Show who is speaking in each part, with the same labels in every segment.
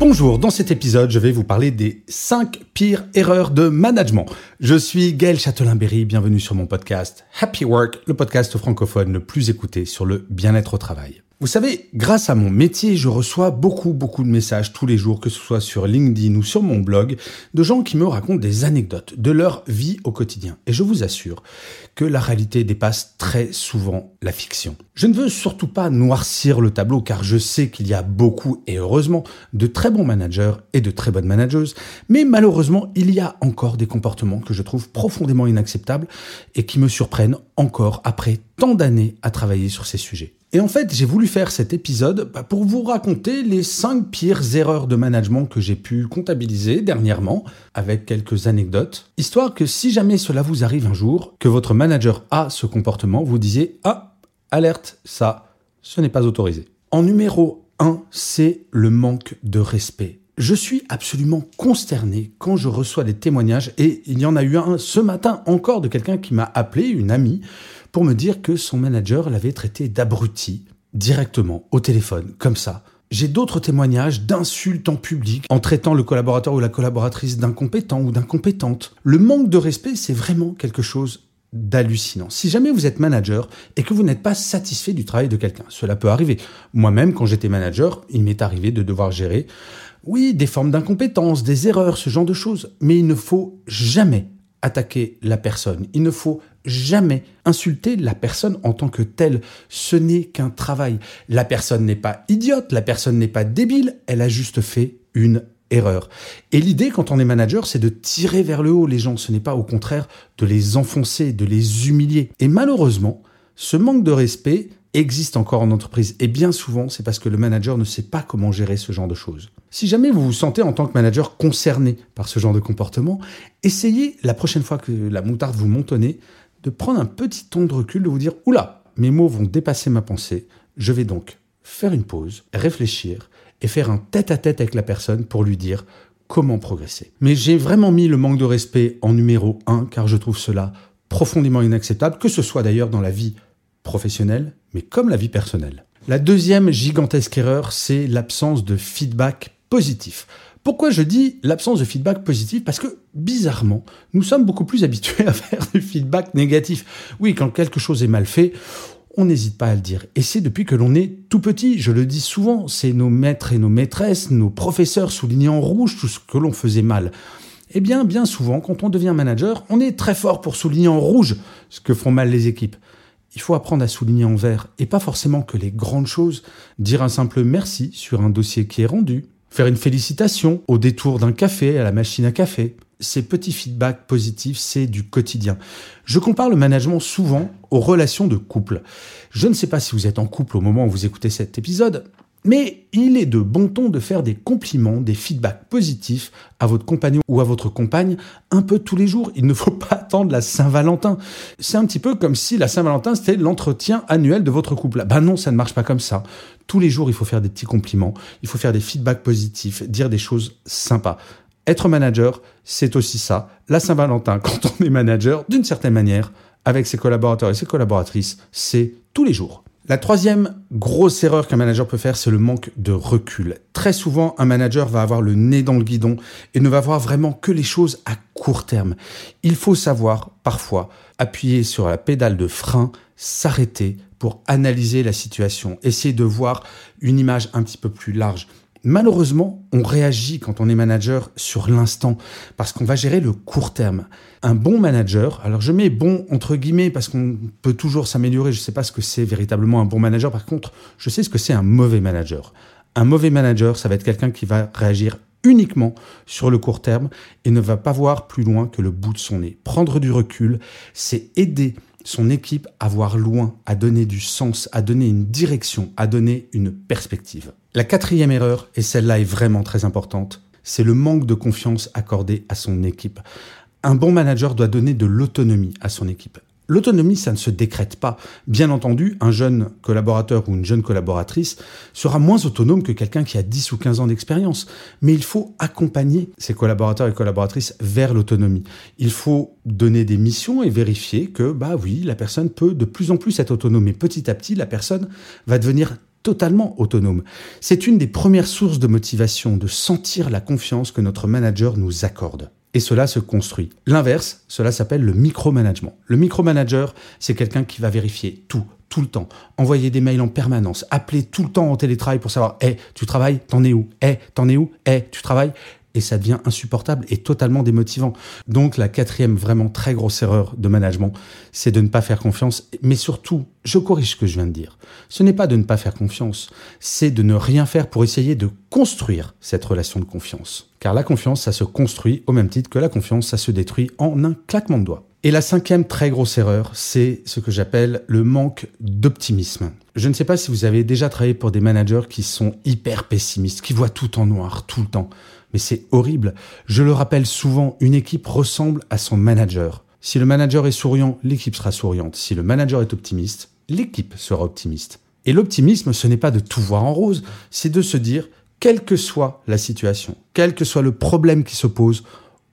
Speaker 1: Bonjour, dans cet épisode, je vais vous parler des 5 pires erreurs de management. Je suis Gaël Châtelain-Berry, bienvenue sur mon podcast Happy Work, le podcast francophone le plus écouté sur le bien-être au travail. Vous savez, grâce à mon métier, je reçois beaucoup, beaucoup de messages tous les jours, que ce soit sur LinkedIn ou sur mon blog, de gens qui me racontent des anecdotes de leur vie au quotidien. Et je vous assure que la réalité dépasse très souvent la fiction. Je ne veux surtout pas noircir le tableau, car je sais qu'il y a beaucoup, et heureusement, de très bons managers et de très bonnes manageuses, mais malheureusement, il y a encore des comportements que je trouve profondément inacceptables et qui me surprennent encore après tant d'années à travailler sur ces sujets. Et en fait, j'ai voulu faire cet épisode bah, pour vous raconter les 5 pires erreurs de management que j'ai pu comptabiliser dernièrement, avec quelques anecdotes, histoire que si jamais cela vous arrive un jour, que votre manager a ce comportement, vous disiez Ah, alerte, ça, ce n'est pas autorisé. En numéro 1, c'est le manque de respect. Je suis absolument consterné quand je reçois des témoignages, et il y en a eu un ce matin encore de quelqu'un qui m'a appelé, une amie, pour me dire que son manager l'avait traité d'abruti directement au téléphone, comme ça. J'ai d'autres témoignages d'insultes en public en traitant le collaborateur ou la collaboratrice d'incompétent ou d'incompétente. Le manque de respect, c'est vraiment quelque chose d'hallucinant. Si jamais vous êtes manager et que vous n'êtes pas satisfait du travail de quelqu'un, cela peut arriver. Moi-même, quand j'étais manager, il m'est arrivé de devoir gérer, oui, des formes d'incompétence, des erreurs, ce genre de choses. Mais il ne faut jamais attaquer la personne. Il ne faut jamais insulter la personne en tant que telle. Ce n'est qu'un travail. La personne n'est pas idiote, la personne n'est pas débile, elle a juste fait une erreur. Et l'idée, quand on est manager, c'est de tirer vers le haut les gens. Ce n'est pas au contraire de les enfoncer, de les humilier. Et malheureusement, ce manque de respect existe encore en entreprise. Et bien souvent, c'est parce que le manager ne sait pas comment gérer ce genre de choses. Si jamais vous vous sentez en tant que manager concerné par ce genre de comportement, essayez la prochaine fois que la moutarde vous monte au nez de prendre un petit ton de recul, de vous dire Oula, mes mots vont dépasser ma pensée. Je vais donc faire une pause, réfléchir et faire un tête-à-tête avec la personne pour lui dire comment progresser. Mais j'ai vraiment mis le manque de respect en numéro 1 car je trouve cela profondément inacceptable, que ce soit d'ailleurs dans la vie professionnelle, mais comme la vie personnelle. La deuxième gigantesque erreur, c'est l'absence de feedback positif. Pourquoi je dis l'absence de feedback positif Parce que bizarrement, nous sommes beaucoup plus habitués à faire du feedback négatif. Oui, quand quelque chose est mal fait, on n'hésite pas à le dire. Et c'est depuis que l'on est tout petit, je le dis souvent, c'est nos maîtres et nos maîtresses, nos professeurs soulignés en rouge tout ce que l'on faisait mal. Eh bien, bien souvent, quand on devient manager, on est très fort pour souligner en rouge ce que font mal les équipes. Il faut apprendre à souligner en vert, et pas forcément que les grandes choses. Dire un simple merci sur un dossier qui est rendu, faire une félicitation au détour d'un café à la machine à café. Ces petits feedbacks positifs, c'est du quotidien. Je compare le management souvent aux relations de couple. Je ne sais pas si vous êtes en couple au moment où vous écoutez cet épisode, mais il est de bon ton de faire des compliments, des feedbacks positifs à votre compagnon ou à votre compagne un peu tous les jours. Il ne faut pas attendre la Saint-Valentin. C'est un petit peu comme si la Saint-Valentin c'était l'entretien annuel de votre couple. Ben non, ça ne marche pas comme ça. Tous les jours, il faut faire des petits compliments, il faut faire des feedbacks positifs, dire des choses sympas. Être manager, c'est aussi ça. La Saint-Valentin, quand on est manager, d'une certaine manière, avec ses collaborateurs et ses collaboratrices, c'est tous les jours. La troisième grosse erreur qu'un manager peut faire, c'est le manque de recul. Très souvent, un manager va avoir le nez dans le guidon et ne va voir vraiment que les choses à court terme. Il faut savoir, parfois, appuyer sur la pédale de frein, s'arrêter pour analyser la situation, essayer de voir une image un petit peu plus large. Malheureusement, on réagit quand on est manager sur l'instant parce qu'on va gérer le court terme. Un bon manager, alors je mets bon entre guillemets parce qu'on peut toujours s'améliorer, je ne sais pas ce que c'est véritablement un bon manager, par contre, je sais ce que c'est un mauvais manager. Un mauvais manager, ça va être quelqu'un qui va réagir uniquement sur le court terme et ne va pas voir plus loin que le bout de son nez. Prendre du recul, c'est aider son équipe à voir loin, à donner du sens, à donner une direction, à donner une perspective. La quatrième erreur, et celle-là est vraiment très importante, c'est le manque de confiance accordé à son équipe. Un bon manager doit donner de l'autonomie à son équipe. L'autonomie, ça ne se décrète pas. Bien entendu, un jeune collaborateur ou une jeune collaboratrice sera moins autonome que quelqu'un qui a 10 ou 15 ans d'expérience. Mais il faut accompagner ses collaborateurs et collaboratrices vers l'autonomie. Il faut donner des missions et vérifier que, bah oui, la personne peut de plus en plus être autonome. Et petit à petit, la personne va devenir totalement autonome. C'est une des premières sources de motivation, de sentir la confiance que notre manager nous accorde et cela se construit. L'inverse, cela s'appelle le micromanagement. Le micromanager, c'est quelqu'un qui va vérifier tout, tout le temps, envoyer des mails en permanence, appeler tout le temps en télétravail pour savoir, hé, tu travailles, t'en es où? Hé, t'en es où? Hé, tu travailles? Et ça devient insupportable et totalement démotivant. Donc la quatrième vraiment très grosse erreur de management, c'est de ne pas faire confiance, mais surtout, je corrige ce que je viens de dire. Ce n'est pas de ne pas faire confiance, c'est de ne rien faire pour essayer de construire cette relation de confiance. Car la confiance, ça se construit au même titre que la confiance, ça se détruit en un claquement de doigts. Et la cinquième très grosse erreur, c'est ce que j'appelle le manque d'optimisme. Je ne sais pas si vous avez déjà travaillé pour des managers qui sont hyper pessimistes, qui voient tout en noir tout le temps mais c'est horrible. Je le rappelle souvent, une équipe ressemble à son manager. Si le manager est souriant, l'équipe sera souriante. Si le manager est optimiste, l'équipe sera optimiste. Et l'optimisme, ce n'est pas de tout voir en rose, c'est de se dire, quelle que soit la situation, quel que soit le problème qui se pose,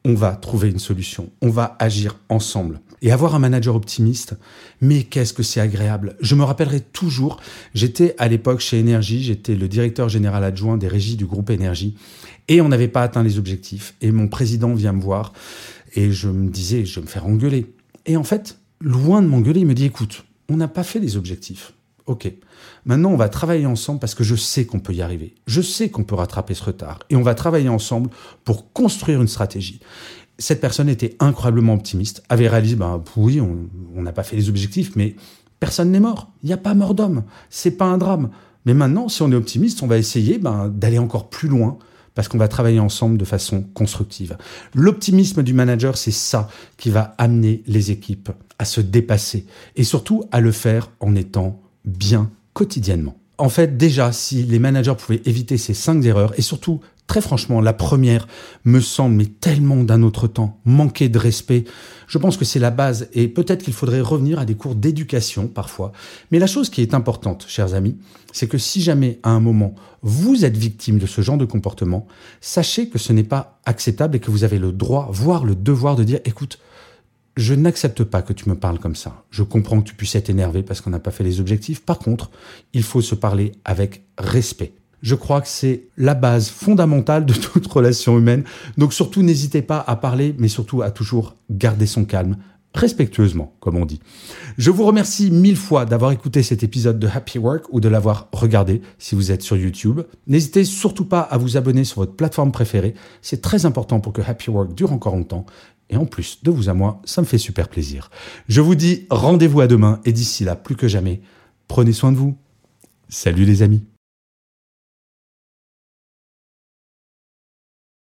Speaker 1: on va trouver une solution, on va agir ensemble. Et avoir un manager optimiste, mais qu'est-ce que c'est agréable. Je me rappellerai toujours, j'étais à l'époque chez Énergie, j'étais le directeur général adjoint des régies du groupe Énergie, et on n'avait pas atteint les objectifs. Et mon président vient me voir, et je me disais, je vais me faire engueuler. Et en fait, loin de m'engueuler, il me dit, écoute, on n'a pas fait les objectifs. Ok. Maintenant, on va travailler ensemble parce que je sais qu'on peut y arriver. Je sais qu'on peut rattraper ce retard. Et on va travailler ensemble pour construire une stratégie. Cette personne était incroyablement optimiste, avait réalisé, ben oui, on n'a pas fait les objectifs, mais personne n'est mort. Il n'y a pas mort d'homme. C'est pas un drame. Mais maintenant, si on est optimiste, on va essayer ben, d'aller encore plus loin parce qu'on va travailler ensemble de façon constructive. L'optimisme du manager, c'est ça qui va amener les équipes à se dépasser et surtout à le faire en étant bien quotidiennement. En fait, déjà, si les managers pouvaient éviter ces cinq erreurs, et surtout, très franchement, la première me semble mais tellement d'un autre temps, manquer de respect. Je pense que c'est la base, et peut-être qu'il faudrait revenir à des cours d'éducation parfois. Mais la chose qui est importante, chers amis, c'est que si jamais à un moment vous êtes victime de ce genre de comportement, sachez que ce n'est pas acceptable et que vous avez le droit, voire le devoir de dire, écoute, je n'accepte pas que tu me parles comme ça. Je comprends que tu puisses être énervé parce qu'on n'a pas fait les objectifs. Par contre, il faut se parler avec respect. Je crois que c'est la base fondamentale de toute relation humaine. Donc surtout, n'hésitez pas à parler, mais surtout à toujours garder son calme, respectueusement, comme on dit. Je vous remercie mille fois d'avoir écouté cet épisode de Happy Work ou de l'avoir regardé si vous êtes sur YouTube. N'hésitez surtout pas à vous abonner sur votre plateforme préférée. C'est très important pour que Happy Work dure encore longtemps. Et en plus, de vous à moi, ça me fait super plaisir. Je vous dis rendez-vous à demain et d'ici là, plus que jamais, prenez soin de vous. Salut les amis.